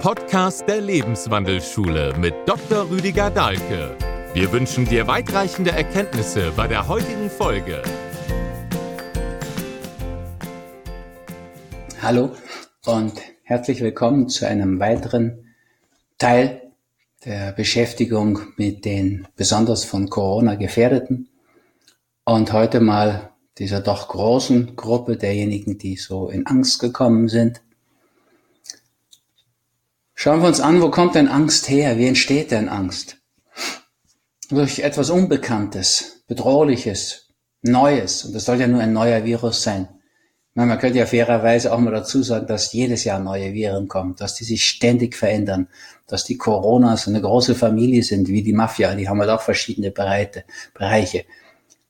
Podcast der Lebenswandelschule mit Dr. Rüdiger Dahlke. Wir wünschen dir weitreichende Erkenntnisse bei der heutigen Folge. Hallo und herzlich willkommen zu einem weiteren Teil der Beschäftigung mit den besonders von Corona gefährdeten und heute mal dieser doch großen Gruppe derjenigen, die so in Angst gekommen sind Schauen wir uns an, wo kommt denn Angst her? Wie entsteht denn Angst? Durch etwas Unbekanntes, Bedrohliches, Neues. Und das soll ja nur ein neuer Virus sein. Man könnte ja fairerweise auch mal dazu sagen, dass jedes Jahr neue Viren kommen, dass die sich ständig verändern, dass die Coronas eine große Familie sind, wie die Mafia, die haben halt auch verschiedene Bereiche.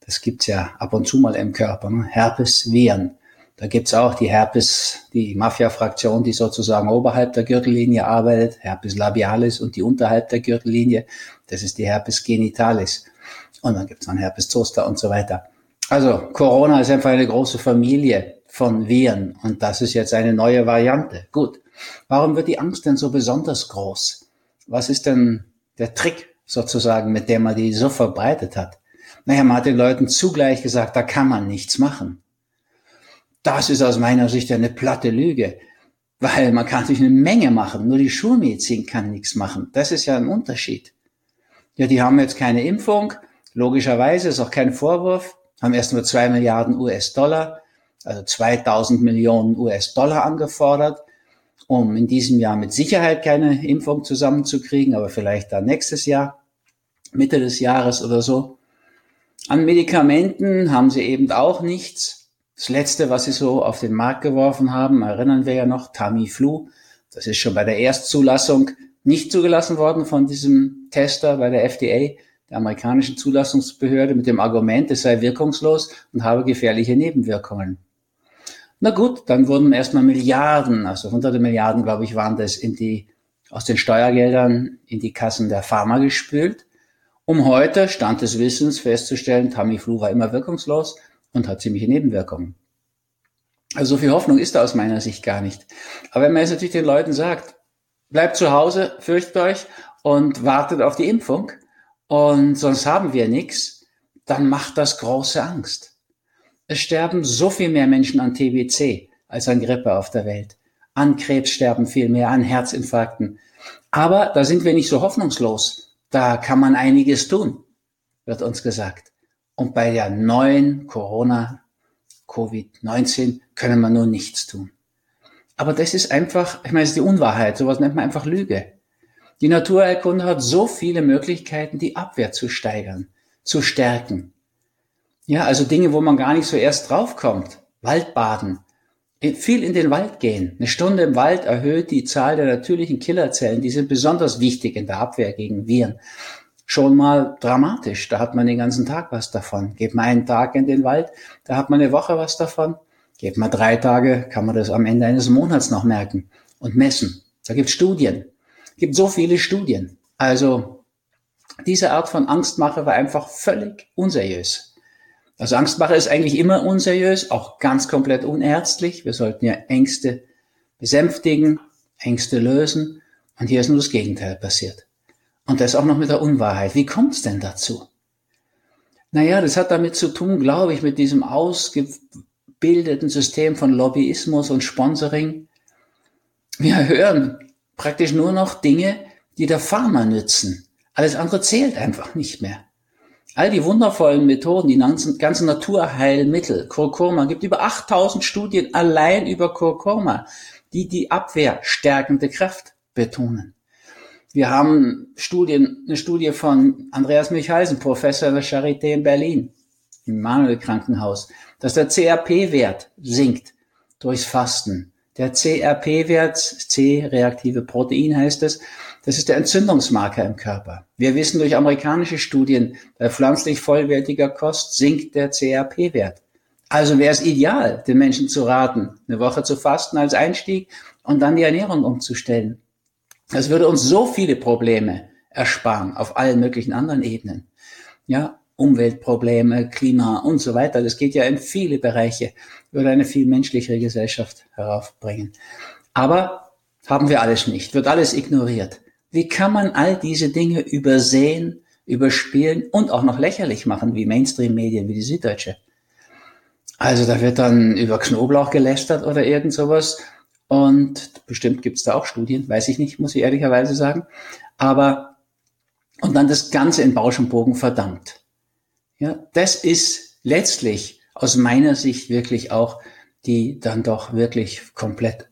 Das gibt's ja ab und zu mal im Körper. Ne? Herpes, Viren. Da gibt's auch die Herpes, die Mafia-Fraktion, die sozusagen oberhalb der Gürtellinie arbeitet, Herpes labialis und die unterhalb der Gürtellinie, das ist die Herpes genitalis. Und dann gibt's noch Herpes zoster und so weiter. Also Corona ist einfach eine große Familie von Viren und das ist jetzt eine neue Variante. Gut. Warum wird die Angst denn so besonders groß? Was ist denn der Trick sozusagen, mit dem man die so verbreitet hat? Naja, man hat den Leuten zugleich gesagt, da kann man nichts machen. Das ist aus meiner Sicht eine platte Lüge, weil man kann sich eine Menge machen, nur die Schulmedizin kann nichts machen. Das ist ja ein Unterschied. Ja, die haben jetzt keine Impfung, logischerweise ist auch kein Vorwurf, haben erst nur zwei Milliarden US-Dollar, also 2000 Millionen US-Dollar angefordert, um in diesem Jahr mit Sicherheit keine Impfung zusammenzukriegen, aber vielleicht dann nächstes Jahr, Mitte des Jahres oder so. An Medikamenten haben sie eben auch nichts. Das letzte, was sie so auf den Markt geworfen haben, erinnern wir ja noch, Tamiflu. Das ist schon bei der Erstzulassung nicht zugelassen worden von diesem Tester bei der FDA, der amerikanischen Zulassungsbehörde, mit dem Argument, es sei wirkungslos und habe gefährliche Nebenwirkungen. Na gut, dann wurden erstmal Milliarden, also hunderte Milliarden, glaube ich, waren das in die, aus den Steuergeldern in die Kassen der Pharma gespült, um heute, Stand des Wissens, festzustellen, Tamiflu war immer wirkungslos und hat ziemliche Nebenwirkungen. Also so viel Hoffnung ist da aus meiner Sicht gar nicht. Aber wenn man jetzt natürlich den Leuten sagt, bleibt zu Hause, fürchtet euch und wartet auf die Impfung und sonst haben wir nichts, dann macht das große Angst. Es sterben so viel mehr Menschen an TBC als an Grippe auf der Welt. An Krebs sterben viel mehr, an Herzinfarkten. Aber da sind wir nicht so hoffnungslos. Da kann man einiges tun, wird uns gesagt. Und bei der neuen Corona, Covid-19, können wir nur nichts tun. Aber das ist einfach, ich meine, das ist die Unwahrheit. Sowas nennt man einfach Lüge. Die Naturheilkunde hat so viele Möglichkeiten, die Abwehr zu steigern, zu stärken. Ja, also Dinge, wo man gar nicht so erst draufkommt. Waldbaden. Viel in den Wald gehen. Eine Stunde im Wald erhöht die Zahl der natürlichen Killerzellen. Die sind besonders wichtig in der Abwehr gegen Viren schon mal dramatisch. Da hat man den ganzen Tag was davon. Geht man einen Tag in den Wald, da hat man eine Woche was davon. Geht man drei Tage, kann man das am Ende eines Monats noch merken und messen. Da gibt Studien. Gibt so viele Studien. Also diese Art von Angstmache war einfach völlig unseriös. Also Angstmache ist eigentlich immer unseriös, auch ganz komplett unärztlich. Wir sollten ja Ängste besänftigen, Ängste lösen. Und hier ist nur das Gegenteil passiert. Und das auch noch mit der Unwahrheit. Wie kommt es denn dazu? Naja, das hat damit zu tun, glaube ich, mit diesem ausgebildeten System von Lobbyismus und Sponsoring. Wir hören praktisch nur noch Dinge, die der Pharma nützen. Alles andere zählt einfach nicht mehr. All die wundervollen Methoden, die ganzen, Naturheilmittel, Kurkuma, gibt über 8000 Studien allein über Kurkuma, die die abwehrstärkende Kraft betonen. Wir haben Studien, eine Studie von Andreas Michaelsen, Professor der Charité in Berlin, im Manuel Krankenhaus, dass der CRP-Wert sinkt durchs Fasten. Der CRP-Wert, C-reaktive Protein heißt es, das ist der Entzündungsmarker im Körper. Wir wissen durch amerikanische Studien, bei pflanzlich vollwertiger Kost sinkt der CRP-Wert. Also wäre es ideal, den Menschen zu raten, eine Woche zu fasten als Einstieg und dann die Ernährung umzustellen. Das würde uns so viele Probleme ersparen auf allen möglichen anderen Ebenen. Ja, Umweltprobleme, Klima und so weiter. Das geht ja in viele Bereiche, würde eine viel menschlichere Gesellschaft heraufbringen. Aber Haben wir alles nicht, wird alles ignoriert. Wie kann man all diese Dinge übersehen, überspielen und auch noch lächerlich machen, wie Mainstream-Medien, wie die Süddeutsche? Also da wird dann über Knoblauch gelästert oder irgend sowas. Und bestimmt gibt's da auch Studien, weiß ich nicht, muss ich ehrlicherweise sagen. Aber, und dann das Ganze in Bausch und Bogen verdammt. Ja, das ist letztlich aus meiner Sicht wirklich auch die dann doch wirklich komplett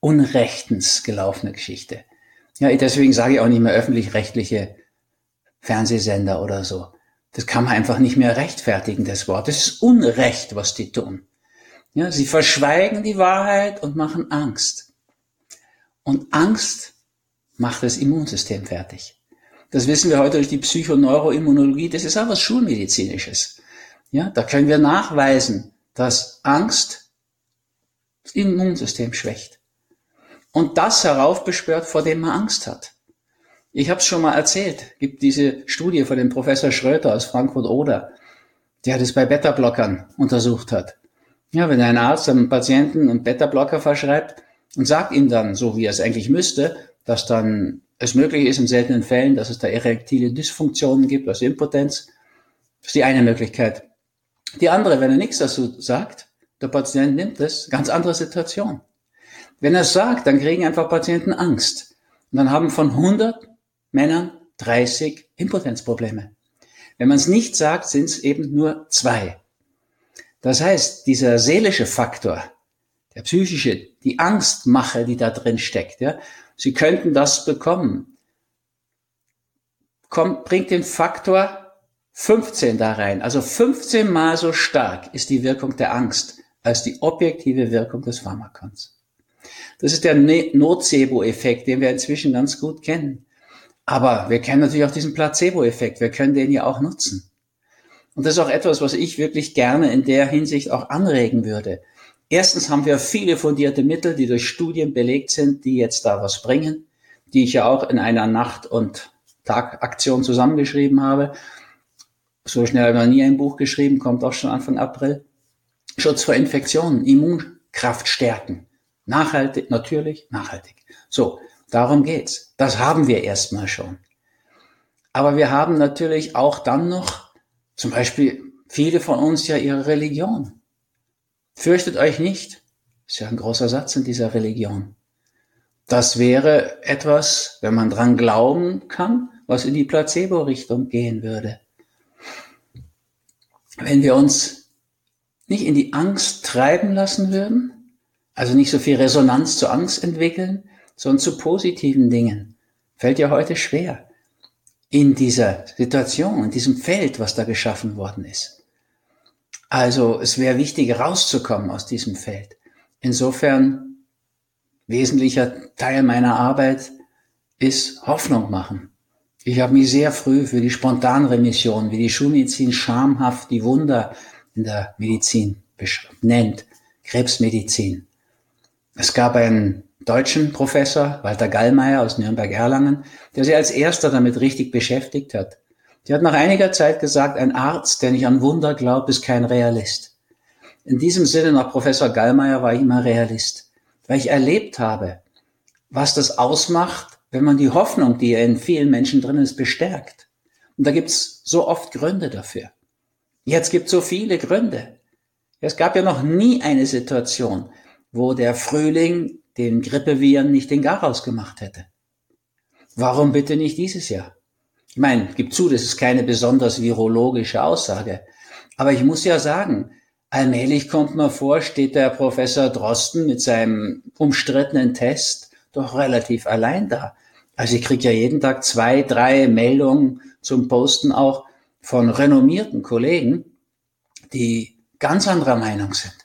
unrechtens gelaufene Geschichte. Ja, deswegen sage ich auch nicht mehr öffentlich-rechtliche Fernsehsender oder so. Das kann man einfach nicht mehr rechtfertigen, das Wort. Das ist Unrecht, was die tun. Ja, sie verschweigen die Wahrheit und machen Angst. Und Angst macht das Immunsystem fertig. Das wissen wir heute durch die Psychoneuroimmunologie. Das ist auch was Schulmedizinisches. Ja, da können wir nachweisen, dass Angst das Immunsystem schwächt. Und das heraufbeschwört, vor dem man Angst hat. Ich habe es schon mal erzählt, gibt diese Studie von dem Professor Schröter aus Frankfurt-Oder, der das bei Beta-Blockern untersucht hat. Ja, wenn ein Arzt einem Patienten einen Beta-Blocker verschreibt und sagt ihm dann, so wie er es eigentlich müsste, dass dann es möglich ist in seltenen Fällen, dass es da erektile Dysfunktionen gibt, also Impotenz, das ist die eine Möglichkeit. Die andere, wenn er nichts dazu sagt, der Patient nimmt es, ganz andere Situation. Wenn er es sagt, dann kriegen einfach Patienten Angst. Und dann haben von 100 Männern 30 Impotenzprobleme. Wenn man es nicht sagt, sind es eben nur zwei. Das heißt, dieser seelische Faktor, der psychische, die Angstmache, die da drin steckt, ja, Sie könnten das bekommen, kommt, bringt den Faktor 15 da rein. Also 15 mal so stark ist die Wirkung der Angst als die objektive Wirkung des Pharmakons. Das ist der ne-, Nocebo-Effekt, den wir inzwischen ganz gut kennen. Aber wir kennen natürlich auch diesen Placebo-Effekt. Wir können den ja auch nutzen. Und das ist auch etwas, was ich wirklich gerne in der Hinsicht auch anregen würde. Erstens haben wir viele fundierte Mittel, die durch Studien belegt sind, die jetzt da was bringen, die ich ja auch in einer Nacht- und Tagaktion zusammengeschrieben habe. So schnell habe ich noch nie ein Buch geschrieben, kommt auch schon Anfang April. Schutz vor Infektionen, Immunkraft stärken. Nachhaltig, natürlich, nachhaltig. So, Darum geht's. Das haben wir erstmal schon. Aber wir haben natürlich auch dann noch, zum Beispiel viele von uns ja ihre Religion. Fürchtet euch nicht. Ist ja ein großer Satz in dieser Religion. Das wäre etwas, wenn man dran glauben kann, was in die Placebo-Richtung gehen würde. Wenn wir uns nicht in die Angst treiben lassen würden, also nicht so viel Resonanz zur Angst entwickeln, sondern zu positiven Dingen. Fällt ja heute schwer in dieser Situation, in diesem Feld, was da geschaffen worden ist. Also es wäre wichtig, rauszukommen aus diesem Feld. Insofern, wesentlicher Teil meiner Arbeit ist Hoffnung machen. Ich habe mich sehr früh für die Spontanremission, wie die Schulmedizin schamhaft die Wunder in der Medizin nennt, Krebsmedizin. Es gab einen deutschen Professor, Walter Gallmeier aus Nürnberg-Erlangen, der sich als erster damit richtig beschäftigt hat. Der hat nach einiger Zeit gesagt, ein Arzt, der nicht an Wunder glaubt, ist kein Realist. In diesem Sinne, nach Professor Gallmeier war ich immer Realist, weil ich erlebt habe, was das ausmacht, wenn man die Hoffnung, die in vielen Menschen drin ist, bestärkt. Und da gibt's so oft Gründe dafür. Jetzt gibt so viele Gründe. Es gab ja noch nie eine Situation, wo der Frühling den Grippeviren nicht den Garaus gemacht hätte. Warum bitte nicht dieses Jahr? Ich meine, gib zu, das ist keine besonders virologische Aussage. Aber ich muss ja sagen, allmählich kommt mir vor, steht der Professor Drosten mit seinem umstrittenen Test doch relativ allein da. Also ich kriege ja jeden Tag zwei, drei Meldungen zum Posten auch von renommierten Kollegen, die ganz anderer Meinung sind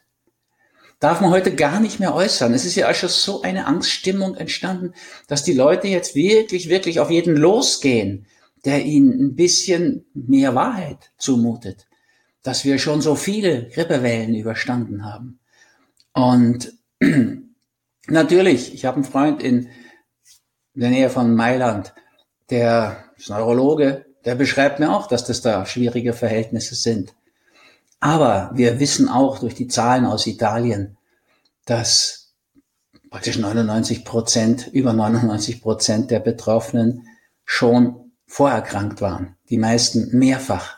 darf man heute gar nicht mehr äußern. Es ist ja auch schon so eine Angststimmung entstanden, dass die Leute jetzt wirklich, wirklich auf jeden losgehen, der ihnen ein bisschen mehr Wahrheit zumutet, dass wir schon so viele Grippewellen überstanden haben. Und natürlich, ich habe einen Freund in der Nähe von Mailand, der ist Neurologe, der beschreibt mir auch, dass das da schwierige Verhältnisse sind. Aber wir wissen auch durch die Zahlen aus Italien, dass praktisch 99 Prozent, über 99 Prozent der Betroffenen schon vorerkrankt waren. Die meisten mehrfach.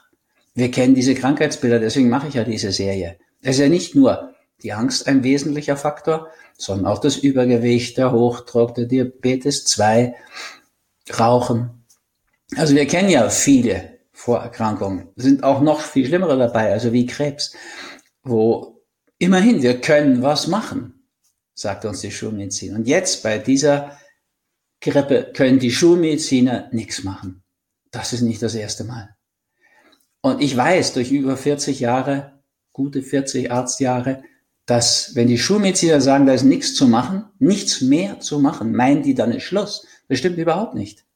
Wir kennen diese Krankheitsbilder, deswegen mache ich ja diese Serie. Es ist ja nicht nur die Angst ein wesentlicher Faktor, sondern auch das Übergewicht, der Hochdruck, der Diabetes 2, Rauchen. Also wir kennen ja viele Vorerkrankungen, sind auch noch viel schlimmere dabei, also wie Krebs, wo immerhin wir können was machen, sagt uns die Schulmedizin. Und jetzt bei dieser Grippe können die Schulmediziner nichts machen. Das ist nicht das erste Mal. Und ich weiß durch über 40 Jahre, gute 40 Arztjahre, dass wenn die Schulmediziner sagen, da ist nichts zu machen, nichts mehr zu machen, meinen die dann ist Schluss. Das stimmt überhaupt nicht.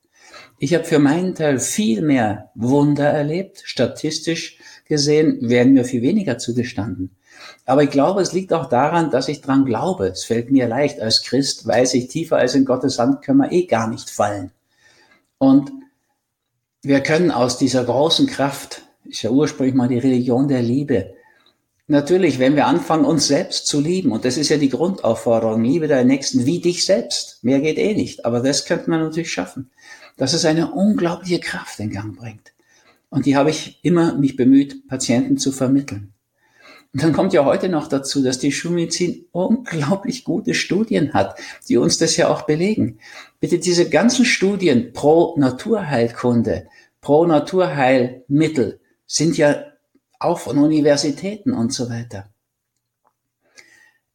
Ich habe für meinen Teil viel mehr Wunder erlebt. Statistisch gesehen werden mir viel weniger zugestanden. Aber ich glaube, es liegt auch daran, dass ich dran glaube. Es fällt mir leicht. Als Christ weiß ich, tiefer als in Gottes Hand können wir eh gar nicht fallen. Und wir können aus dieser großen Kraft, ist ja ursprünglich mal die Religion der Liebe, Natürlich, wenn wir anfangen, uns selbst zu lieben, und das ist ja die Grundaufforderung, liebe deinen Nächsten wie dich selbst. Mehr geht eh nicht, aber das könnte man natürlich schaffen. Dass es eine unglaubliche Kraft in Gang bringt. Und die habe ich immer mich bemüht, Patienten zu vermitteln. Und dann kommt ja heute noch dazu, dass die Schulmedizin unglaublich gute Studien hat, die uns das ja auch belegen. Bitte diese ganzen Studien pro Naturheilkunde, pro Naturheilmittel sind ja auch von Universitäten und so weiter.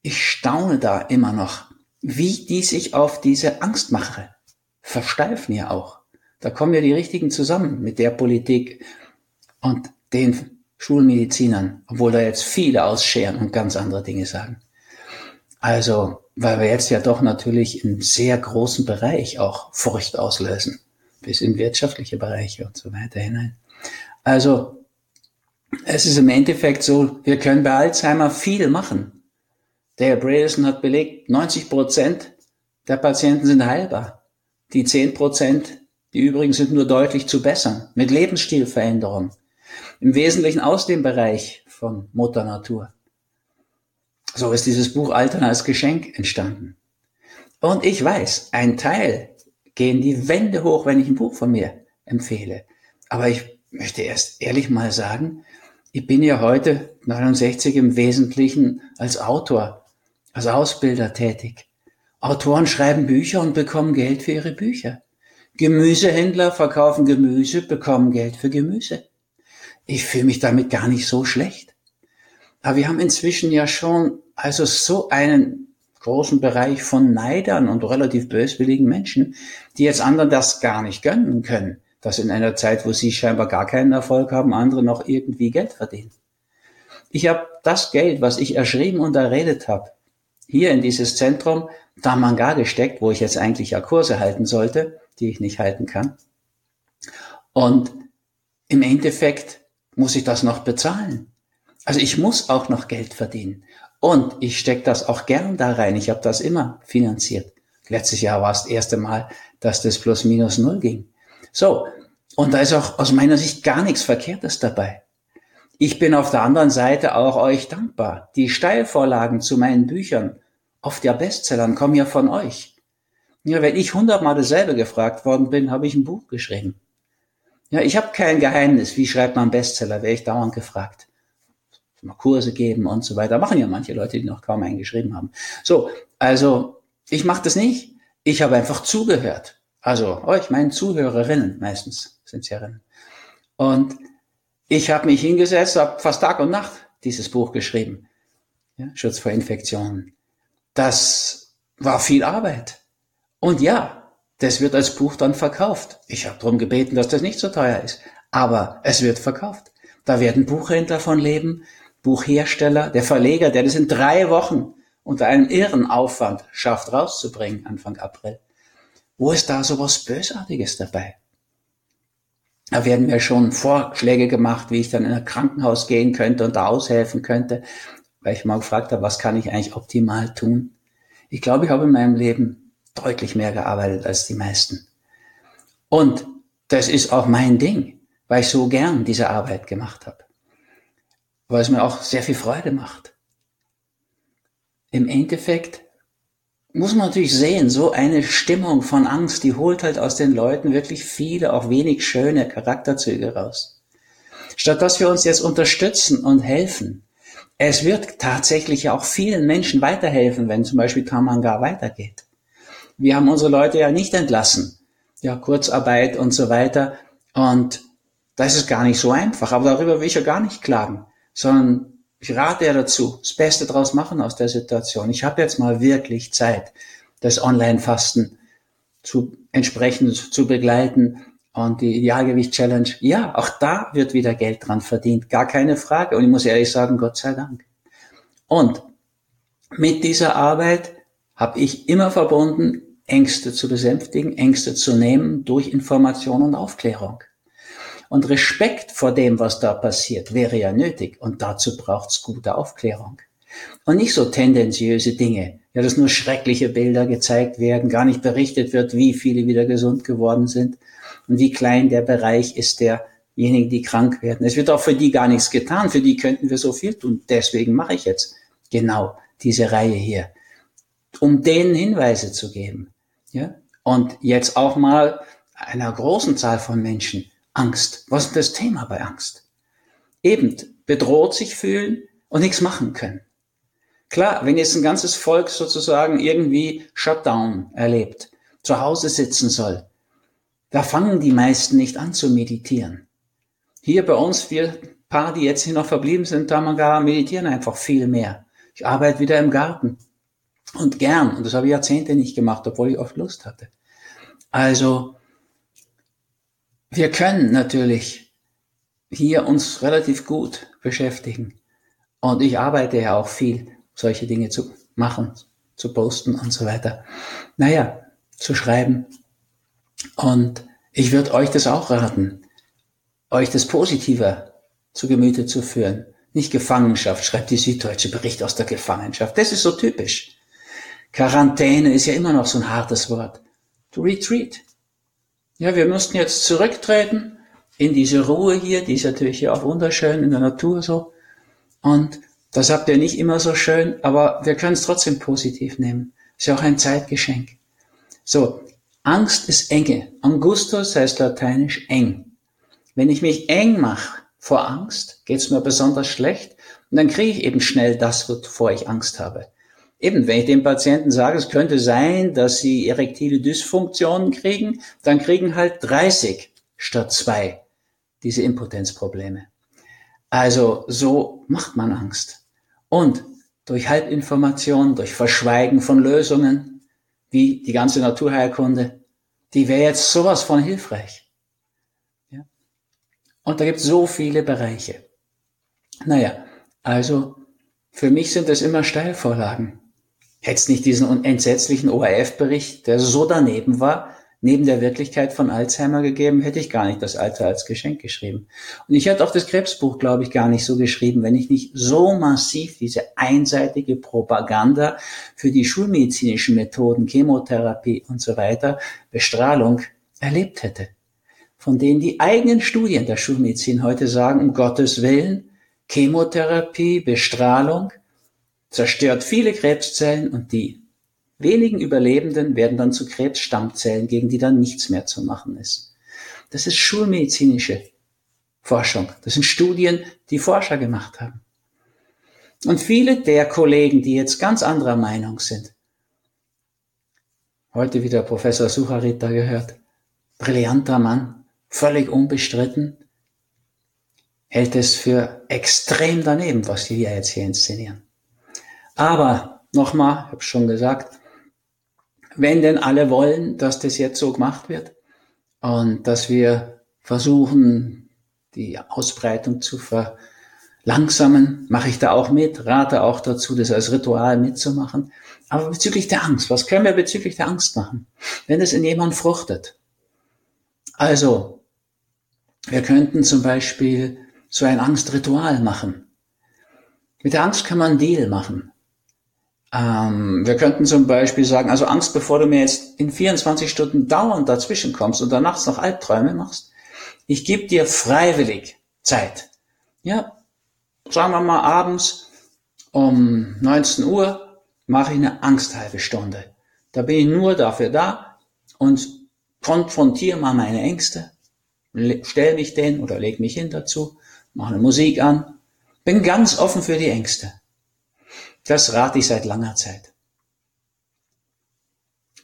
Ich staune da immer noch, wie die sich auf diese Angstmache versteifen ja auch. Da kommen ja die Richtigen zusammen mit der Politik und den Schulmedizinern, obwohl da jetzt viele ausscheren und ganz andere Dinge sagen. Also, weil wir jetzt ja doch natürlich im sehr großen Bereich auch Furcht auslösen, bis in wirtschaftliche Bereiche und so weiter hinein. Also, es ist im Endeffekt so, wir können bei Alzheimer viel machen. Der Bredesen hat belegt, 90 Prozent der Patienten sind heilbar. Die 10 Prozent, die übrigen sind nur deutlich zu bessern, mit Lebensstilveränderung. Im Wesentlichen aus dem Bereich von Mutter Natur. So ist dieses Buch Altern als Geschenk entstanden. Und ich weiß, ein Teil gehen die Wände hoch, wenn ich ein Buch von mir empfehle. Aber ich möchte erst ehrlich mal sagen, ich bin ja heute 69 im Wesentlichen als Autor, als Ausbilder tätig. Autoren schreiben Bücher und bekommen Geld für ihre Bücher. Gemüsehändler verkaufen Gemüse, bekommen Geld für Gemüse. Ich fühle mich damit gar nicht so schlecht. Aber wir haben inzwischen ja schon also so einen großen Bereich von Neidern und relativ böswilligen Menschen, die jetzt anderen das gar nicht gönnen können dass in einer Zeit, wo sie scheinbar gar keinen Erfolg haben, andere noch irgendwie Geld verdienen. Ich habe das Geld, was ich erschrieben und erredet habe, hier in dieses Zentrum Damanga gesteckt, wo ich jetzt eigentlich ja Kurse halten sollte, die ich nicht halten kann. Und im Endeffekt muss ich das noch bezahlen. Also ich muss auch noch Geld verdienen. Und ich stecke das auch gern da rein. Ich habe das immer finanziert. Letztes Jahr war es das erste Mal, dass das plus minus null ging. So, und da ist auch aus meiner Sicht gar nichts Verkehrtes dabei. Ich bin auf der anderen Seite auch euch dankbar. Die Steilvorlagen zu meinen Büchern, oft ja Bestsellern, kommen ja von euch. Ja, wenn ich hundertmal dasselbe gefragt worden bin, habe ich ein Buch geschrieben. Ja, ich habe kein Geheimnis. Wie schreibt man Bestseller? Wäre ich dauernd gefragt. Mal Kurse geben und so weiter. Machen ja manche Leute, die noch kaum einen geschrieben haben. So, also ich mache das nicht. Ich habe einfach zugehört. Also euch, meinen Zuhörerinnen meistens sind es Herren. Und ich habe mich hingesetzt, habe fast Tag und Nacht dieses Buch geschrieben. Ja, Schutz vor Infektionen. Das war viel Arbeit. Und ja, das wird als Buch dann verkauft. Ich habe darum gebeten, dass das nicht so teuer ist. Aber es wird verkauft. Da werden Buchhändler von leben, Buchhersteller, der Verleger, der das in drei Wochen unter einem irren Aufwand schafft rauszubringen, Anfang April. Wo ist da so was Bösartiges dabei? Da werden mir schon Vorschläge gemacht, wie ich dann in ein Krankenhaus gehen könnte und da aushelfen könnte, weil ich mal gefragt habe, was kann ich eigentlich optimal tun? Ich glaube, ich habe in meinem Leben deutlich mehr gearbeitet als die meisten. Und das ist auch mein Ding, weil ich so gern diese Arbeit gemacht habe. Weil es mir auch sehr viel Freude macht. Im Endeffekt muss man natürlich sehen, so eine Stimmung von Angst, die holt halt aus den Leuten wirklich viele, auch wenig schöne Charakterzüge raus. Statt dass wir uns jetzt unterstützen und helfen, es wird tatsächlich auch vielen Menschen weiterhelfen, wenn zum Beispiel Kamanga weitergeht. Wir haben unsere Leute ja nicht entlassen. Ja, Kurzarbeit und so weiter. Und das ist gar nicht so einfach. Aber darüber will ich ja gar nicht klagen, sondern ich rate ja dazu, das Beste draus machen aus der Situation. Ich habe jetzt mal wirklich Zeit, das Online-Fasten zu entsprechend zu begleiten und die Idealgewicht-Challenge. Ja, auch da wird wieder Geld dran verdient, gar keine Frage. Und ich muss ehrlich sagen, Gott sei Dank. Und mit dieser Arbeit habe ich immer verbunden, Ängste zu besänftigen, Ängste zu nehmen durch Information und Aufklärung. Und Respekt vor dem, was da passiert, wäre ja nötig. Und dazu braucht's gute Aufklärung. Und nicht so tendenziöse Dinge, ja, dass nur schreckliche Bilder gezeigt werden, gar nicht berichtet wird, wie viele wieder gesund geworden sind und wie klein der Bereich ist derjenigen, die krank werden. Es wird auch für die gar nichts getan, für die könnten wir so viel tun. Deswegen mache ich jetzt genau diese Reihe hier, um denen Hinweise zu geben. Ja? Und jetzt auch mal einer großen Zahl von Menschen Angst. Was ist das Thema bei Angst? Eben bedroht sich fühlen und nichts machen können. Klar, wenn jetzt ein ganzes Volk sozusagen irgendwie Shutdown erlebt, zu Hause sitzen soll, da fangen die meisten nicht an zu meditieren. Hier bei uns, wir paar, die jetzt hier noch verblieben sind, gar meditieren einfach viel mehr. Ich arbeite wieder im Garten. Und gern. Und das habe ich Jahrzehnte nicht gemacht, obwohl ich oft Lust hatte. Also, wir können natürlich hier uns relativ gut beschäftigen. Und ich arbeite ja auch viel, solche Dinge zu machen, zu posten und so weiter. Naja, zu schreiben. Und ich würde euch das auch raten, euch das Positiver zu Gemüte zu führen. Nicht Gefangenschaft, schreibt die Süddeutsche Bericht aus der Gefangenschaft. Das ist so typisch. Quarantäne ist ja immer noch so ein hartes Wort. To retreat. Ja, wir mussten jetzt zurücktreten in diese Ruhe hier, die ist natürlich hier auch wunderschön in der Natur so. Und das habt ihr nicht immer so schön, aber wir können es trotzdem positiv nehmen. Ist ja auch ein Zeitgeschenk. So, Angst ist enge. Angustus heißt lateinisch eng. Wenn ich mich eng mache vor Angst, geht's mir besonders schlecht und dann kriege ich eben schnell das, wovor ich Angst habe. Eben, wenn ich dem Patienten sage, es könnte sein, dass sie erektile Dysfunktionen kriegen, dann kriegen halt 30 statt zwei diese Impotenzprobleme. Also so macht man Angst. Und durch Halbinformation, durch Verschweigen von Lösungen, wie die ganze Naturheilkunde, die wäre jetzt sowas von hilfreich. Ja? Und da gibt es so viele Bereiche. Naja, also für mich sind es immer Steilvorlagen. Hätte es nicht diesen entsetzlichen ORF-Bericht, der so daneben war, neben der Wirklichkeit von Alzheimer gegeben, hätte ich gar nicht das Alter als Geschenk geschrieben. Und ich hätte auch das Krebsbuch, glaube ich, gar nicht so geschrieben, wenn ich nicht so massiv diese einseitige Propaganda für die schulmedizinischen Methoden, Chemotherapie und so weiter, Bestrahlung erlebt hätte. Von denen die eigenen Studien der Schulmedizin heute sagen, um Gottes Willen, Chemotherapie, Bestrahlung, zerstört viele Krebszellen und die wenigen Überlebenden werden dann zu Krebsstammzellen, gegen die dann nichts mehr zu machen ist. Das ist schulmedizinische Forschung. Das sind Studien, die Forscher gemacht haben. Und viele der Kollegen, die jetzt ganz anderer Meinung sind, heute wieder Professor Sucharita gehört, brillanter Mann, völlig unbestritten, hält es für extrem daneben, was wir jetzt hier inszenieren. Aber nochmal, ich habe schon gesagt, wenn denn alle wollen, dass das jetzt so gemacht wird und dass wir versuchen, die Ausbreitung zu verlangsamen, mache ich da auch mit, rate auch dazu, das als Ritual mitzumachen. Aber bezüglich der Angst, was können wir bezüglich der Angst machen, wenn es in jemand fruchtet? Also, wir könnten zum Beispiel so ein Angstritual machen. Mit der Angst kann man einen Deal machen. Ähm, wir könnten zum Beispiel sagen, also Angst, bevor du mir jetzt in 24 Stunden dauernd dazwischen kommst und dann nachts noch Albträume machst. Ich gebe dir freiwillig Zeit. Ja, sagen wir mal abends um 19 Uhr mache ich eine Angsthalbe Stunde. Da bin ich nur dafür da und konfrontiere mal meine Ängste, stell mich denn oder leg mich hin dazu, mache eine Musik an, bin ganz offen für die Ängste. Das rate ich seit langer Zeit.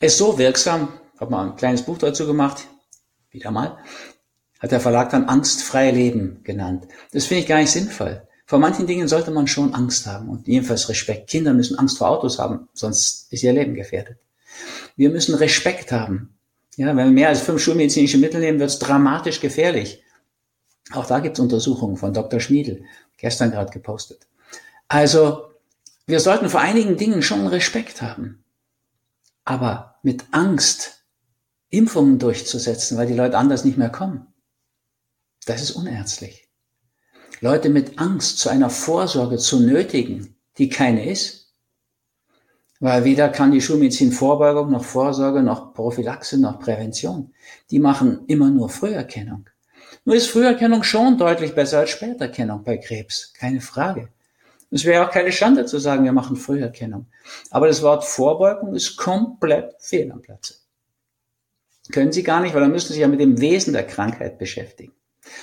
Ist so wirksam, habe mal ein kleines Buch dazu gemacht, wieder mal, hat der Verlag dann Angstfreie Leben genannt. Das finde ich gar nicht sinnvoll. Vor manchen Dingen sollte man schon Angst haben und jedenfalls Respekt. Kinder müssen Angst vor Autos haben, sonst ist ihr Leben gefährdet. Wir müssen Respekt haben. Ja, wenn wir mehr als fünf schulmedizinische Mittel nehmen, wird es dramatisch gefährlich. Auch da gibt es Untersuchungen von Dr. Schmiedel, gestern gerade gepostet. Also, wir sollten vor einigen Dingen schon Respekt haben. Aber mit Angst Impfungen durchzusetzen, weil die Leute anders nicht mehr kommen, das ist unärztlich. Leute mit Angst zu einer Vorsorge zu nötigen, die keine ist, weil weder kann die Schulmedizin Vorbeugung noch Vorsorge noch Prophylaxe noch Prävention. Die machen immer nur Früherkennung. Nur ist Früherkennung schon deutlich besser als Späterkennung bei Krebs, keine Frage. Es wäre auch keine Schande zu sagen, wir machen Früherkennung. Aber das Wort Vorbeugung ist komplett fehl am Platze. Können Sie gar nicht, weil dann müssen Sie sich ja mit dem Wesen der Krankheit beschäftigen.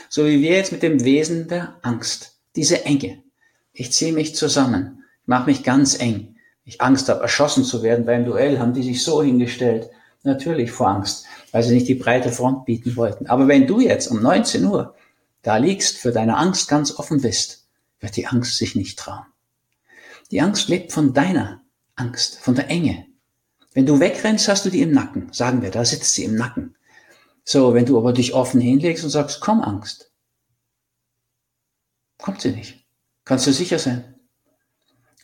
So wie wir jetzt mit dem Wesen der Angst. Diese Enge. Ich ziehe mich zusammen. Ich mache mich ganz eng. Ich Angst habe, erschossen zu werden beim Duell, haben die sich so hingestellt. Natürlich vor Angst weil sie nicht die breite Front bieten wollten. Aber wenn du jetzt um 19 Uhr da liegst, für deine Angst ganz offen bist, wird die Angst sich nicht trauen. Die Angst lebt von deiner Angst, von der Enge. Wenn du wegrennst, hast du die im Nacken. Sagen wir, da sitzt sie im Nacken. So, wenn du aber dich offen hinlegst und sagst, komm Angst, kommt sie nicht. Kannst du sicher sein.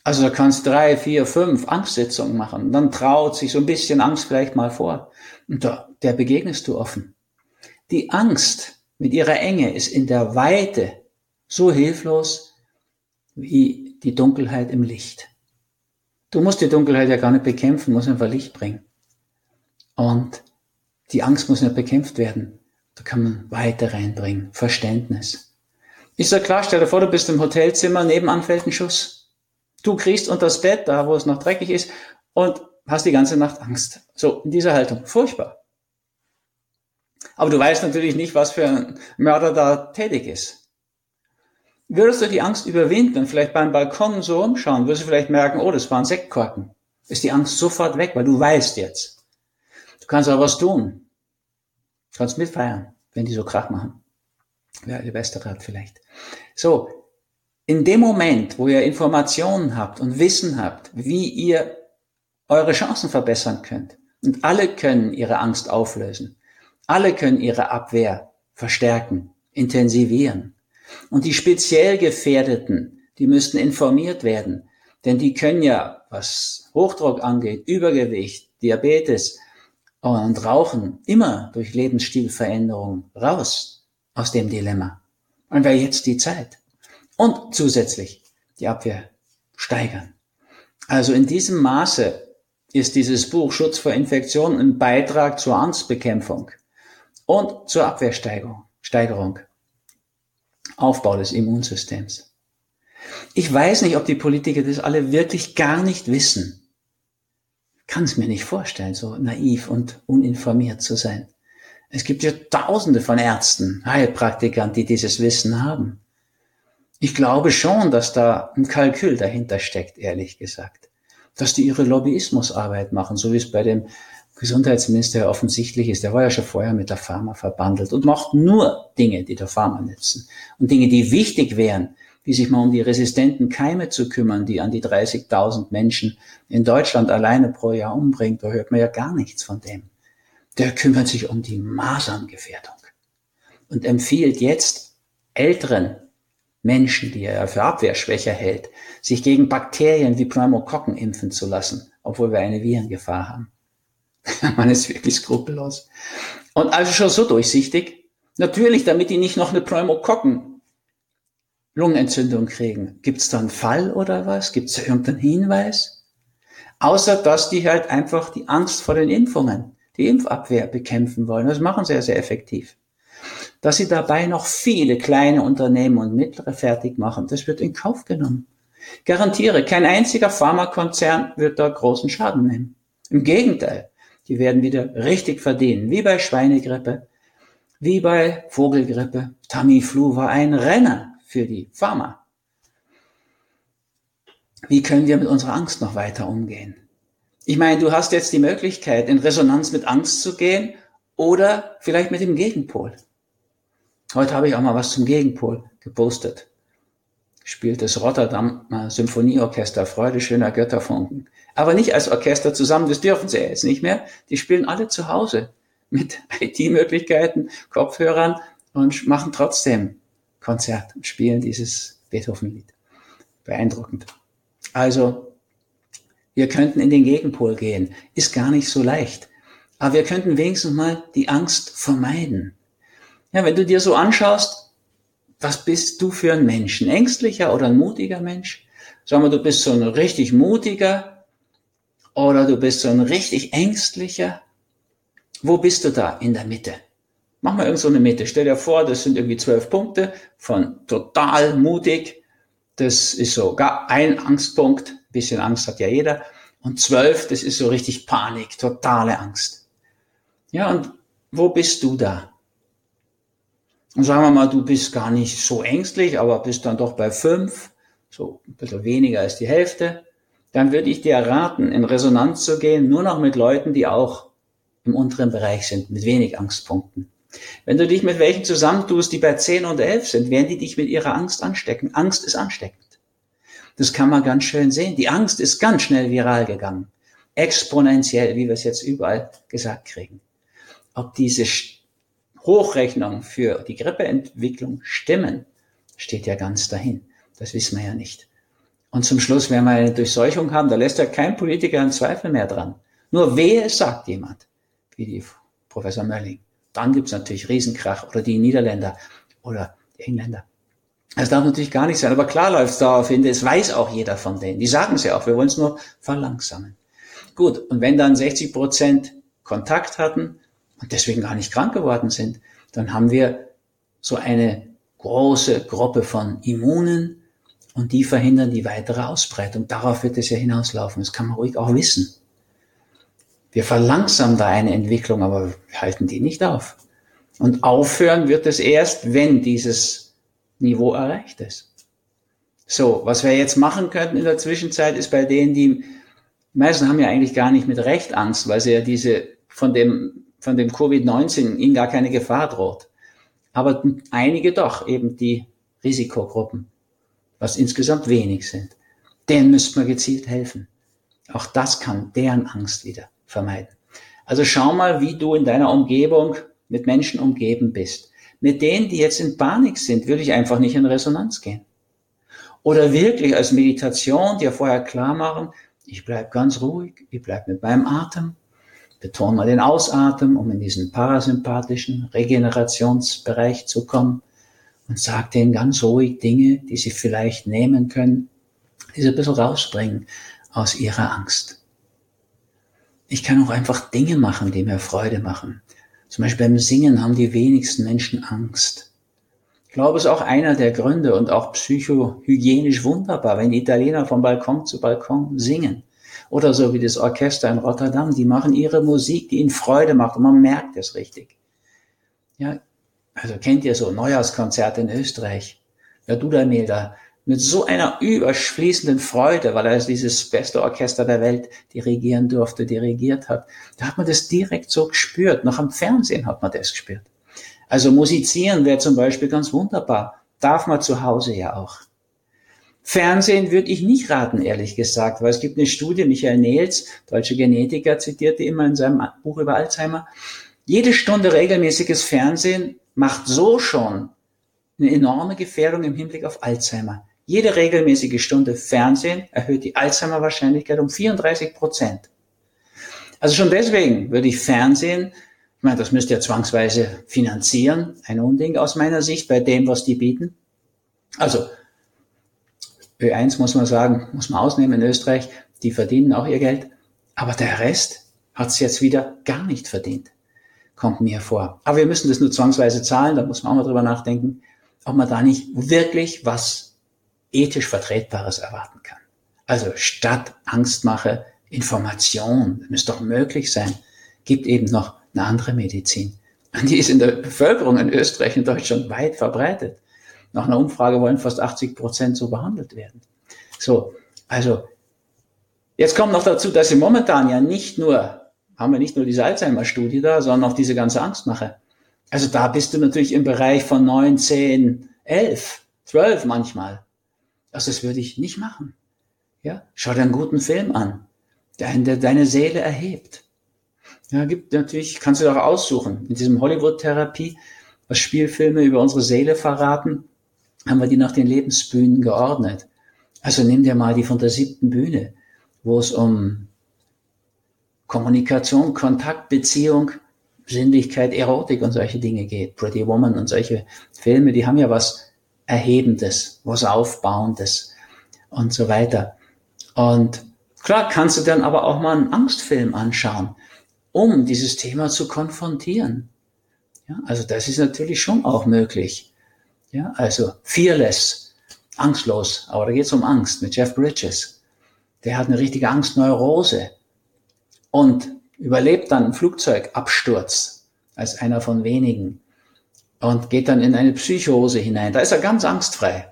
Also da kannst drei, vier, fünf Angstsitzungen machen. Dann traut sich so ein bisschen Angst vielleicht mal vor. Und da, der begegnest du offen. Die Angst mit ihrer Enge ist in der Weite so hilflos wie die Dunkelheit im Licht. Du musst die Dunkelheit ja gar nicht bekämpfen, musst einfach Licht bringen. Und die Angst muss nicht bekämpft werden. Da kann man Weite reinbringen, Verständnis. Ist ja klar, stell dir vor, du bist im Hotelzimmer, nebenan fällt ein Schuss. Du kriegst unter das Bett, da wo es noch dreckig ist, und hast die ganze Nacht Angst. So, in dieser Haltung. Furchtbar. Aber du weißt natürlich nicht, was für ein Mörder da tätig ist. Würdest du die Angst überwinden vielleicht beim Balkon so umschauen, würdest du vielleicht merken, oh, das war ein Sektkorken. Ist die Angst sofort weg, weil du weißt jetzt. Du kannst aber was tun. Du kannst mitfeiern, wenn die so Krach machen. Ja, der beste Rat vielleicht. So, in dem Moment, wo ihr Informationen habt und Wissen habt, wie ihr eure Chancen verbessern könnt, und alle können ihre Angst auflösen, alle können ihre Abwehr verstärken, intensivieren. Und die speziell Gefährdeten, die müssten informiert werden, denn die können ja, was Hochdruck angeht, Übergewicht, Diabetes und Rauchen, immer durch Lebensstilveränderung raus aus dem Dilemma. Und wäre jetzt die Zeit und zusätzlich die Abwehr steigern. Also in diesem Maße ist dieses Buch Schutz vor Infektionen ein Beitrag zur Angstbekämpfung und zur Abwehrsteigerung, Steigerung, Aufbau des Immunsystems. Ich weiß nicht, ob die Politiker das alle wirklich gar nicht wissen. kann es mir nicht vorstellen, so naiv und uninformiert zu sein. Es gibt ja Tausende von Ärzten, Heilpraktikern, die dieses Wissen haben. Ich glaube schon, dass da ein Kalkül dahinter steckt, ehrlich gesagt. Dass die ihre Lobbyismusarbeit machen, so wie es bei dem Gesundheitsminister offensichtlich ist. Der war ja schon vorher mit der Pharma verbandelt und macht nur Dinge, die der Pharma nützen. Und Dinge, die wichtig wären, wie sich mal um die resistenten Keime zu kümmern, die an die 30.000 Menschen in Deutschland alleine pro Jahr umbringt. Da hört man ja gar nichts von dem. Der kümmert sich um die Maserngefährdung und empfiehlt jetzt älteren Menschen, die er für Abwehrschwächer hält, sich gegen Bakterien wie Pneumokokken impfen zu lassen, obwohl wir eine Virengefahr haben. Man ist wirklich skrupellos. Und also schon so durchsichtig. Natürlich, damit die nicht noch eine Pneumokokken Lungenentzündung kriegen. Gibt es da einen Fall oder was? Gibt es da irgendeinen Hinweis? Außer, dass die halt einfach die Angst vor den Impfungen, die Impfabwehr bekämpfen wollen. Das machen sie ja sehr effektiv dass sie dabei noch viele kleine Unternehmen und mittlere fertig machen. Das wird in Kauf genommen. Garantiere, kein einziger Pharmakonzern wird da großen Schaden nehmen. Im Gegenteil, die werden wieder richtig verdienen, wie bei Schweinegrippe, wie bei Vogelgrippe. Tamiflu war ein Renner für die Pharma. Wie können wir mit unserer Angst noch weiter umgehen? Ich meine, du hast jetzt die Möglichkeit, in Resonanz mit Angst zu gehen oder vielleicht mit dem Gegenpol. Heute habe ich auch mal was zum Gegenpol gepostet. Spielt das Rotterdam Symphonieorchester Freude schöner Götterfunken. Aber nicht als Orchester zusammen, das dürfen sie jetzt nicht mehr. Die spielen alle zu Hause mit IT-Möglichkeiten, Kopfhörern und machen trotzdem Konzert und spielen dieses Beethoven-Lied. Beeindruckend. Also, wir könnten in den Gegenpol gehen. Ist gar nicht so leicht. Aber wir könnten wenigstens mal die Angst vermeiden. Ja, wenn du dir so anschaust, was bist du für ein Mensch? Ein ängstlicher oder ein mutiger Mensch? Sagen wir, du bist so ein richtig mutiger oder du bist so ein richtig ängstlicher. Wo bist du da in der Mitte? Mach mal irgend so eine Mitte. Stell dir vor, das sind irgendwie zwölf Punkte von total mutig. Das ist so gar ein Angstpunkt bisschen Angst hat ja jeder. Und zwölf, das ist so richtig Panik, totale Angst. Ja, und wo bist du da? Sagen wir mal, du bist gar nicht so ängstlich, aber bist dann doch bei fünf, so ein bisschen weniger als die Hälfte. Dann würde ich dir raten, in Resonanz zu gehen, nur noch mit Leuten, die auch im unteren Bereich sind, mit wenig Angstpunkten. Wenn du dich mit welchen zusammentust, die bei zehn und elf sind, werden die dich mit ihrer Angst anstecken. Angst ist ansteckend. Das kann man ganz schön sehen. Die Angst ist ganz schnell viral gegangen. Exponentiell, wie wir es jetzt überall gesagt kriegen. Ob diese Hochrechnungen für die Grippeentwicklung stimmen, steht ja ganz dahin. Das wissen wir ja nicht. Und zum Schluss werden wir eine Durchseuchung haben, da lässt ja kein Politiker einen Zweifel mehr dran. Nur wehe es sagt jemand, wie die Professor Mölling. Dann gibt's natürlich Riesenkrach oder die Niederländer oder die Engländer. Das darf natürlich gar nicht sein, aber klar läuft es darauf hin, das weiß auch jeder von denen. Die sagen es ja auch, wir wollen es nur verlangsamen. Gut, und wenn dann 60 Prozent Kontakt hatten und deswegen gar nicht krank geworden sind, dann haben wir so eine große Gruppe von Immunen und die verhindern die weitere Ausbreitung. Darauf wird es ja hinauslaufen. Das kann man ruhig auch wissen. Wir verlangsamen da eine Entwicklung, aber halten die nicht auf. Und aufhören wird es erst, wenn dieses Niveau erreicht ist. So, was wir jetzt machen könnten in der Zwischenzeit ist bei denen, die, die meisten haben ja eigentlich gar nicht mit Recht Angst, weil sie ja diese, von dem, von dem Covid-19 ihnen gar keine Gefahr droht. Aber einige doch, eben die Risikogruppen, was insgesamt wenig sind. Denen müsste man gezielt helfen. Auch das kann deren Angst wieder vermeiden. Also schau mal, wie du in deiner Umgebung mit Menschen umgeben bist. Mit denen, die jetzt in Panik sind, würde ich einfach nicht in Resonanz gehen. Oder wirklich als Meditation dir vorher klar machen, ich bleib ganz ruhig, ich bleib mit meinem Atem, betone mal den Ausatmen, um in diesen parasympathischen Regenerationsbereich zu kommen und sag denen ganz ruhig Dinge, die sie vielleicht nehmen können, die sie ein bisschen rausbringen aus ihrer Angst. Ich kann auch einfach Dinge machen, die mir Freude machen. Zum Beispiel beim Singen haben die wenigsten Menschen Angst. Ich glaube, es ist auch einer der Gründe und auch psychohygienisch wunderbar, wenn Italiener von Balkon zu Balkon singen. Oder so wie das Orchester in Rotterdam, die machen ihre Musik, die ihnen Freude macht und man merkt es richtig. Ja, also kennt ihr so Neujahrskonzerte in Österreich? Ja, Dudamel, da mit so einer überschließenden Freude, weil er dieses beste Orchester der Welt dirigieren durfte, dirigiert hat. Da hat man das direkt so gespürt. Noch am Fernsehen hat man das gespürt. Also musizieren wäre zum Beispiel ganz wunderbar. Darf man zu Hause ja auch. Fernsehen würde ich nicht raten, ehrlich gesagt, weil es gibt eine Studie, Michael Nehls, deutsche Genetiker, zitierte immer in seinem Buch über Alzheimer. Jede Stunde regelmäßiges Fernsehen macht so schon eine enorme Gefährdung im Hinblick auf Alzheimer. Jede regelmäßige Stunde Fernsehen erhöht die Alzheimer-Wahrscheinlichkeit um 34 Prozent. Also schon deswegen würde ich Fernsehen, ich meine, das müsst ihr zwangsweise finanzieren, ein Unding aus meiner Sicht bei dem, was die bieten. Also Ö1 muss man sagen, muss man ausnehmen in Österreich, die verdienen auch ihr Geld, aber der Rest hat es jetzt wieder gar nicht verdient, kommt mir vor. Aber wir müssen das nur zwangsweise zahlen, da muss man auch mal drüber nachdenken, ob man da nicht wirklich was ethisch Vertretbares erwarten kann. Also statt Angstmache Information, das müsste doch möglich sein, gibt eben noch eine andere Medizin. Und die ist in der Bevölkerung in Österreich und Deutschland weit verbreitet. Nach einer Umfrage wollen fast 80 Prozent so behandelt werden. So, also jetzt kommt noch dazu, dass sie momentan ja nicht nur, haben wir nicht nur diese Alzheimer-Studie da, sondern auch diese ganze Angstmache. Also da bist du natürlich im Bereich von 9, 10, 11, 12 manchmal. Also das würde ich nicht machen. Ja, schau dir einen guten Film an, der, der deine Seele erhebt. Ja, gibt natürlich, kannst du doch aussuchen. In diesem Hollywood-Therapie, was Spielfilme über unsere Seele verraten, haben wir die nach den Lebensbühnen geordnet. Also nimm dir mal die von der siebten Bühne, wo es um Kommunikation, Kontakt, Beziehung, Sinnlichkeit, Erotik und solche Dinge geht. Pretty Woman und solche Filme, die haben ja was Erhebendes, was Aufbauendes und so weiter. Und klar kannst du dann aber auch mal einen Angstfilm anschauen um dieses Thema zu konfrontieren. Ja, also das ist natürlich schon auch möglich. Ja, also fearless, angstlos, aber da geht es um Angst mit Jeff Bridges. Der hat eine richtige Angstneurose und überlebt dann einen Flugzeugabsturz als einer von wenigen und geht dann in eine Psychose hinein. Da ist er ganz angstfrei.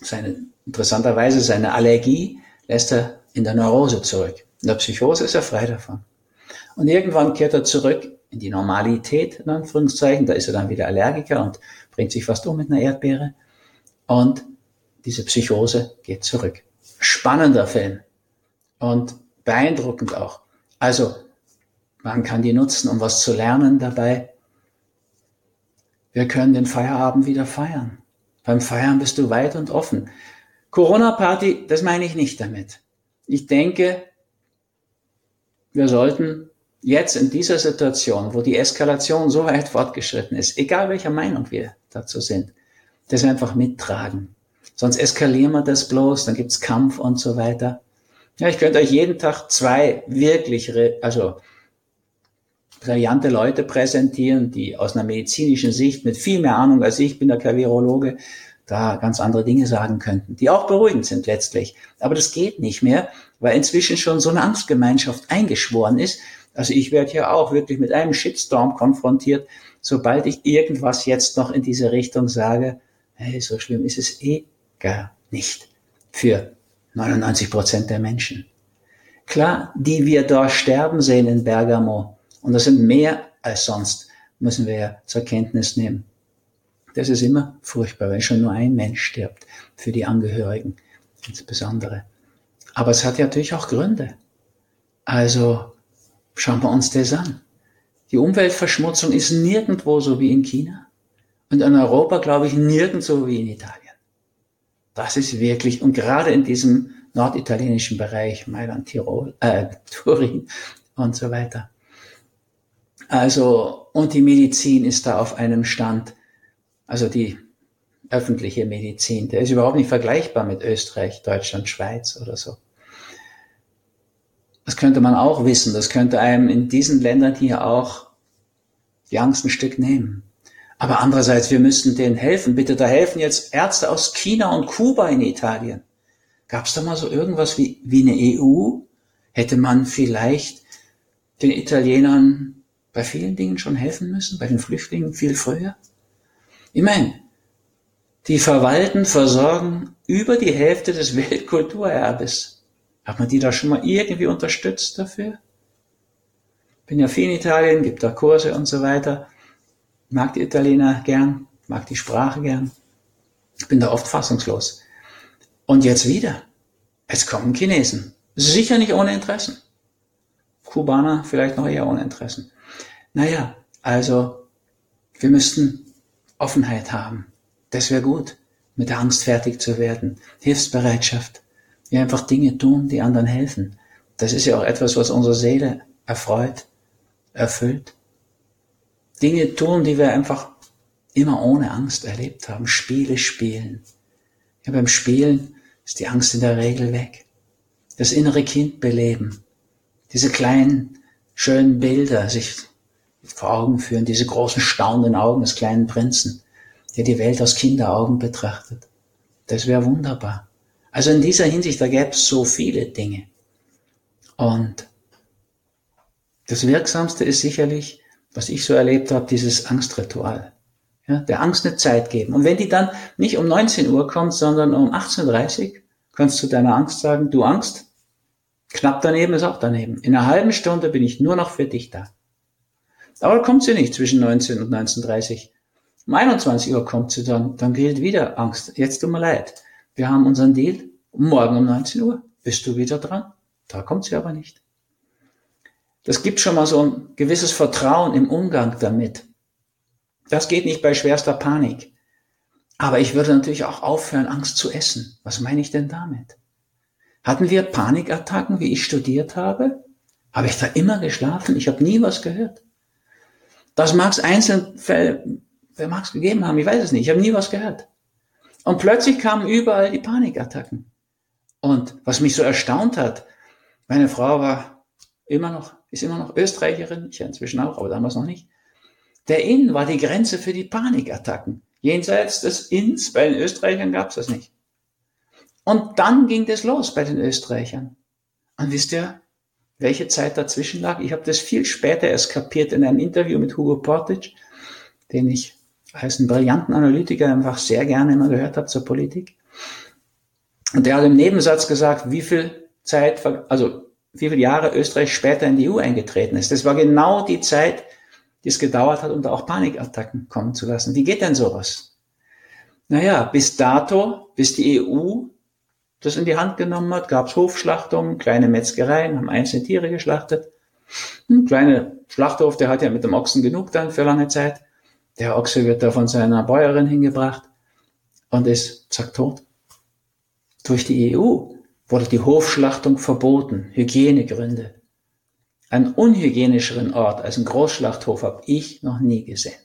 Seine, interessanterweise seine Allergie lässt er in der Neurose zurück. In der Psychose ist er frei davon. Und irgendwann kehrt er zurück in die Normalität, in Anführungszeichen. Da ist er dann wieder Allergiker und bringt sich fast um mit einer Erdbeere. Und diese Psychose geht zurück. Spannender Film. Und beeindruckend auch. Also, man kann die nutzen, um was zu lernen dabei. Wir können den Feierabend wieder feiern. Beim Feiern bist du weit und offen. Corona-Party, das meine ich nicht damit. Ich denke, wir sollten jetzt in dieser Situation, wo die Eskalation so weit fortgeschritten ist, egal welcher Meinung wir dazu sind, das einfach mittragen. Sonst eskalieren wir das bloß, dann gibt's Kampf und so weiter. Ja, ich könnte euch jeden Tag zwei wirklich, also brillante Leute präsentieren, die aus einer medizinischen Sicht mit viel mehr Ahnung als ich, bin der Klavierologe, da ganz andere Dinge sagen könnten, die auch beruhigend sind letztlich. Aber das geht nicht mehr, weil inzwischen schon so eine Angstgemeinschaft eingeschworen ist, also ich werde hier auch wirklich mit einem Shitstorm konfrontiert, sobald ich irgendwas jetzt noch in diese Richtung sage. Hey, so schlimm ist es eh gar nicht für 99 Prozent der Menschen. Klar, die wir da sterben sehen in Bergamo, und das sind mehr als sonst, müssen wir ja zur Kenntnis nehmen. Das ist immer furchtbar, wenn schon nur ein Mensch stirbt, für die Angehörigen insbesondere. Aber es hat ja natürlich auch Gründe. Also Schauen wir uns das an. Die Umweltverschmutzung ist nirgendwo so wie in China und in Europa, glaube ich, nirgendwo wie in Italien. Das ist wirklich, und gerade in diesem norditalienischen Bereich, Mailand, Tirol, äh, Turin und so weiter. Also, und die Medizin ist da auf einem Stand, also die öffentliche Medizin, der ist überhaupt nicht vergleichbar mit Österreich, Deutschland, Schweiz oder so. Das könnte man auch wissen. Das könnte einem in diesen Ländern hier auch die Angst ein Stück nehmen. Aber andererseits, wir müssten denen helfen. Bitte, da helfen jetzt Ärzte aus China und Kuba in Italien. Gab es da mal so irgendwas wie, wie eine EU? Hätte man vielleicht den Italienern bei vielen Dingen schon helfen müssen, bei den Flüchtlingen viel früher? Ich meine, die verwalten, versorgen über die Hälfte des Weltkulturerbes. Hat man die da schon mal irgendwie unterstützt dafür? Bin ja viel in Italien, gibt da Kurse und so weiter. Mag die Italiener gern, mag die Sprache gern. Bin da oft fassungslos. Und jetzt wieder. Jetzt kommen Chinesen. Sicher nicht ohne Interessen. Kubaner vielleicht noch eher ohne Interessen. Naja, also wir müssten Offenheit haben. Das wäre gut, mit der Angst fertig zu werden. Hilfsbereitschaft wir einfach Dinge tun, die anderen helfen. Das ist ja auch etwas, was unsere Seele erfreut, erfüllt. Dinge tun, die wir einfach immer ohne Angst erlebt haben. Spiele spielen. Ja, beim Spielen ist die Angst in der Regel weg. Das innere Kind beleben. Diese kleinen, schönen Bilder sich vor Augen führen, diese großen, staunenden Augen des kleinen Prinzen, der die Welt aus Kinderaugen betrachtet. Das wäre wunderbar. Also in dieser Hinsicht, da gäbe es so viele Dinge. Und das Wirksamste ist sicherlich, was ich so erlebt habe, dieses Angstritual. Ja, der Angst eine Zeit geben. Und wenn die dann nicht um 19 Uhr kommt, sondern um 18.30 Uhr, kannst du deiner Angst sagen, du Angst, knapp daneben ist auch daneben. In einer halben Stunde bin ich nur noch für dich da. Aber kommt sie nicht zwischen 19 und 19.30 Uhr. Um 21 Uhr kommt sie dann, dann gilt wieder Angst. Jetzt tut mir leid. Wir haben unseren Deal. Morgen um 19 Uhr bist du wieder dran. Da kommt sie aber nicht. Das gibt schon mal so ein gewisses Vertrauen im Umgang damit. Das geht nicht bei schwerster Panik. Aber ich würde natürlich auch aufhören, Angst zu essen. Was meine ich denn damit? Hatten wir Panikattacken, wie ich studiert habe? Habe ich da immer geschlafen? Ich habe nie was gehört. Das mag es Einzelfälle, wer mag es gegeben haben, ich weiß es nicht, ich habe nie was gehört. Und plötzlich kamen überall die Panikattacken. Und was mich so erstaunt hat, meine Frau war immer noch, ist immer noch Österreicherin, ich inzwischen auch, aber damals noch nicht. Der Inn war die Grenze für die Panikattacken. Jenseits des Inns, bei den Österreichern gab es das nicht. Und dann ging das los bei den Österreichern. Und wisst ihr, welche Zeit dazwischen lag? Ich habe das viel später erst kapiert in einem Interview mit Hugo Portic, den ich als einen brillanten Analytiker einfach sehr gerne immer gehört habe zur Politik. Und der hat im Nebensatz gesagt, wie viel Zeit, also wie viele Jahre Österreich später in die EU eingetreten ist. Das war genau die Zeit, die es gedauert hat, um da auch Panikattacken kommen zu lassen. Wie geht denn sowas? Naja, bis dato, bis die EU das in die Hand genommen hat, gab es Hofschlachtungen, kleine Metzgereien, haben einzelne Tiere geschlachtet. Ein kleiner Schlachthof, der hat ja mit dem Ochsen genug dann für lange Zeit. Der Ochse wird da von seiner Bäuerin hingebracht und ist zack tot. Durch die EU wurde die Hofschlachtung verboten, Hygienegründe. Einen unhygienischeren Ort als ein Großschlachthof habe ich noch nie gesehen.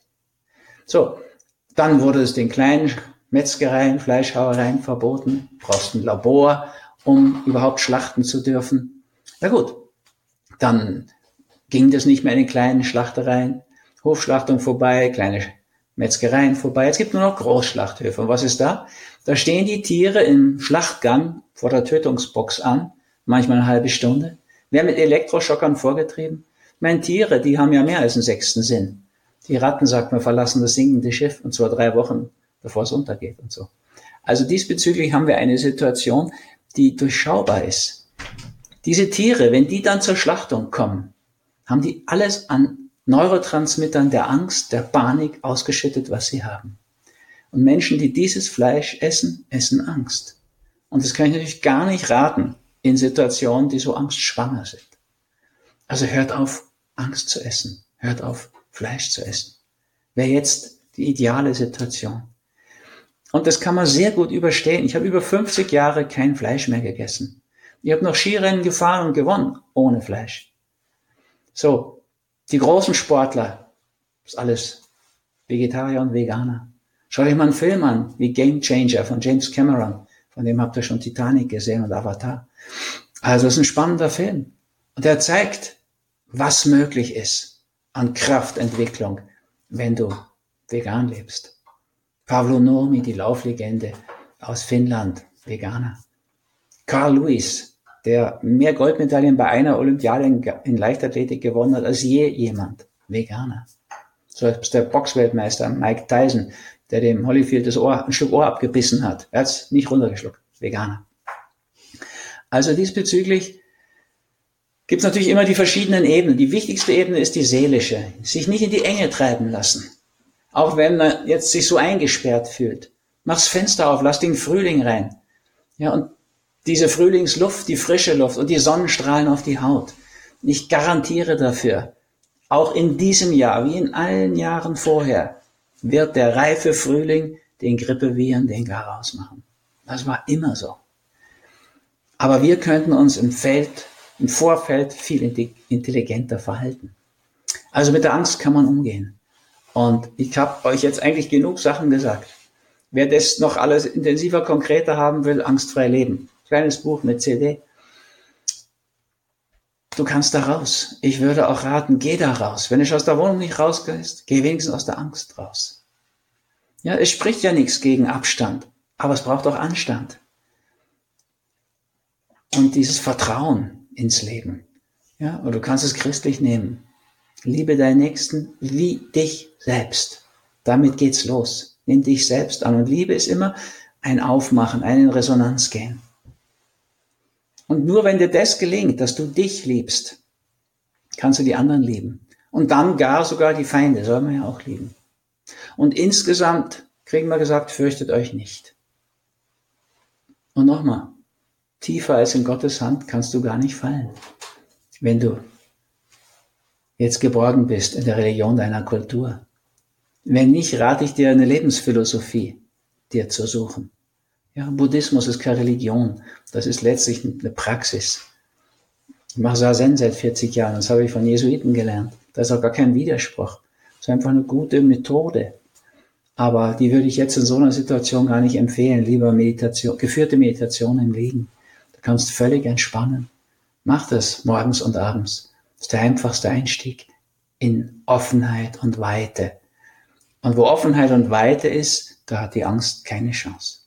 So, dann wurde es den kleinen Metzgereien, Fleischhauereien verboten, brauchst ein Labor, um überhaupt schlachten zu dürfen. Na gut, dann ging das nicht mehr in den kleinen Schlachtereien, Hofschlachtung vorbei, kleine Metzgereien vorbei. Es gibt nur noch Großschlachthöfe. Und was ist da? Da stehen die Tiere im Schlachtgang vor der Tötungsbox an, manchmal eine halbe Stunde, werden mit Elektroschockern vorgetrieben. Meine Tiere, die haben ja mehr als einen sechsten Sinn. Die Ratten, sagt man, verlassen das sinkende Schiff und zwar drei Wochen, bevor es untergeht und so. Also diesbezüglich haben wir eine Situation, die durchschaubar ist. Diese Tiere, wenn die dann zur Schlachtung kommen, haben die alles an Neurotransmittern der Angst, der Panik ausgeschüttet, was sie haben. Und Menschen, die dieses Fleisch essen, essen Angst. Und das kann ich natürlich gar nicht raten in Situationen, die so angstschwanger sind. Also hört auf, Angst zu essen. Hört auf, Fleisch zu essen. Wäre jetzt die ideale Situation. Und das kann man sehr gut überstehen. Ich habe über 50 Jahre kein Fleisch mehr gegessen. Ich habe noch Skirennen gefahren und gewonnen ohne Fleisch. So, die großen Sportler, ist alles Vegetarier und Veganer. Schaut euch mal einen Film an, wie Game Changer von James Cameron. Von dem habt ihr schon Titanic gesehen und Avatar. Also es ist ein spannender Film. Und er zeigt, was möglich ist an Kraftentwicklung, wenn du vegan lebst. Pavlo Nurmi, die Lauflegende aus Finnland, Veganer. Carl Lewis, der mehr Goldmedaillen bei einer Olympiade in, Leichtathletik gewonnen hat als je jemand. Veganer. So als der Boxweltmeister Mike Tyson, der dem Holyfield das Ohr, ein Stück Ohr abgebissen hat. Er hat es nicht runtergeschluckt. Veganer. Also diesbezüglich gibt es natürlich immer die verschiedenen Ebenen. Die wichtigste Ebene ist die seelische. Sich nicht in die Enge treiben lassen. Auch wenn man jetzt sich so eingesperrt fühlt. Mach's Fenster auf, lass den Frühling rein. Ja, und diese Frühlingsluft, die frische Luft und die Sonnenstrahlen auf die Haut. Ich garantiere dafür, auch in diesem Jahr, wie in allen Jahren vorher, wird der reife Frühling den Grippeviren den Garaus machen. Das war immer so. Aber wir könnten uns im Feld, im Vorfeld viel intelligenter verhalten. Also mit der Angst kann man umgehen. Und ich habe euch jetzt eigentlich genug Sachen gesagt. Wer das noch alles intensiver, konkreter haben will, angstfrei leben kleines Buch mit CD. Du kannst da raus. Ich würde auch raten, geh da raus. Wenn du aus der Wohnung nicht rausgehst, geh wenigstens aus der Angst raus. Ja, es spricht ja nichts gegen Abstand, aber es braucht auch Anstand. Und dieses Vertrauen ins Leben. Ja, oder du kannst es christlich nehmen. Liebe deinen Nächsten wie dich selbst. Damit geht's los. Nimm dich selbst an. Und Liebe ist immer ein Aufmachen, ein in Resonanz gehen. Und nur wenn dir das gelingt, dass du dich liebst, kannst du die anderen lieben. Und dann gar sogar die Feinde, soll man ja auch lieben. Und insgesamt kriegen wir gesagt, fürchtet euch nicht. Und nochmal, tiefer als in Gottes Hand kannst du gar nicht fallen, wenn du jetzt geborgen bist in der Religion deiner Kultur. Wenn nicht, rate ich dir eine Lebensphilosophie dir zu suchen. Ja, Buddhismus ist keine Religion, das ist letztlich eine Praxis. Ich mache Sazen seit 40 Jahren, das habe ich von Jesuiten gelernt. Da ist auch gar kein Widerspruch. Das ist einfach eine gute Methode. Aber die würde ich jetzt in so einer Situation gar nicht empfehlen. Lieber Meditation, geführte Meditation im Liegen. Du kannst völlig entspannen. Mach das morgens und abends. Das ist der einfachste Einstieg in Offenheit und Weite. Und wo Offenheit und Weite ist, da hat die Angst keine Chance.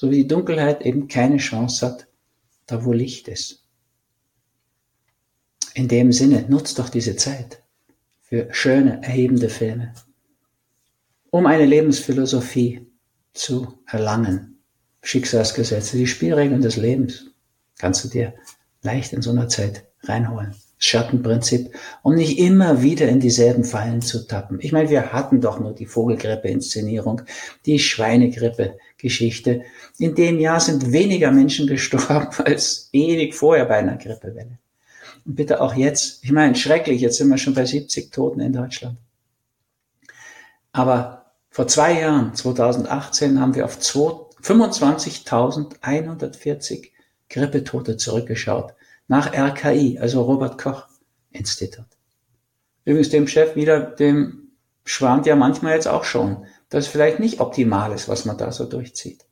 So wie die Dunkelheit eben keine Chance hat, da wo Licht ist. In dem Sinne, nutzt doch diese Zeit für schöne, erhebende Filme, um eine Lebensphilosophie zu erlangen. Schicksalsgesetze, die Spielregeln des Lebens kannst du dir leicht in so einer Zeit reinholen. Schattenprinzip, um nicht immer wieder in dieselben Fallen zu tappen. Ich meine, wir hatten doch nur die Vogelgrippe-Inszenierung, die Schweinegrippe-Geschichte. In dem Jahr sind weniger Menschen gestorben als ewig vorher bei einer Grippewelle. Und bitte auch jetzt. Ich meine, schrecklich, jetzt sind wir schon bei 70 Toten in Deutschland. Aber vor zwei Jahren, 2018, haben wir auf 25.140 Grippetote zurückgeschaut nach RKI, also Robert Koch Institut. Übrigens dem Chef wieder, dem schwant ja manchmal jetzt auch schon, dass es vielleicht nicht optimal ist, was man da so durchzieht.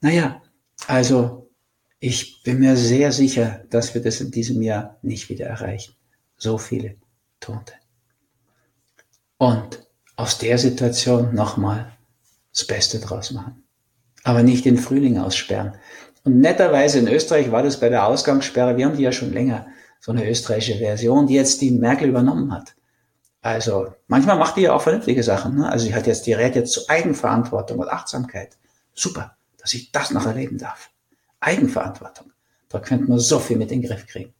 Naja, also ich bin mir sehr sicher, dass wir das in diesem Jahr nicht wieder erreichen. So viele Tote. Und aus der Situation nochmal das Beste draus machen. Aber nicht den Frühling aussperren. Und netterweise in Österreich war das bei der Ausgangssperre, wir haben die ja schon länger, so eine österreichische Version, die jetzt die Merkel übernommen hat. Also manchmal macht die ja auch vernünftige Sachen. Ne? Also sie hat jetzt, die rät jetzt zu Eigenverantwortung und Achtsamkeit. Super, dass ich das noch erleben darf. Eigenverantwortung. Da könnte man so viel mit in den Griff kriegen.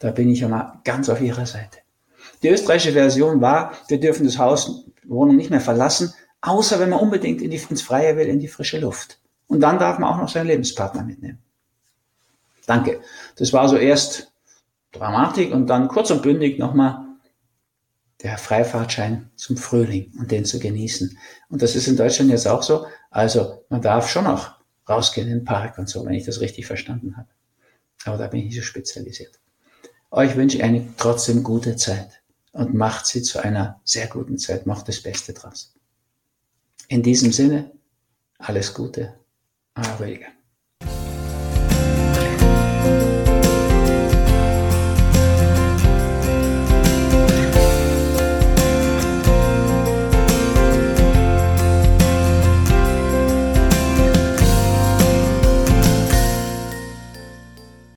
Da bin ich ja mal ganz auf ihrer Seite. Die österreichische Version war, wir dürfen das Haus, Wohnung nicht mehr verlassen, außer wenn man unbedingt in die, ins Freie will, in die frische Luft. Und dann darf man auch noch seinen Lebenspartner mitnehmen. Danke. Das war so erst Dramatik und dann kurz und bündig nochmal der Freifahrtschein zum Frühling und den zu genießen. Und das ist in Deutschland jetzt auch so. Also man darf schon noch rausgehen in den Park und so, wenn ich das richtig verstanden habe. Aber da bin ich nicht so spezialisiert. Euch wünsche ich eine trotzdem gute Zeit und macht sie zu einer sehr guten Zeit. Macht das Beste draus. In diesem Sinne, alles Gute. Very good.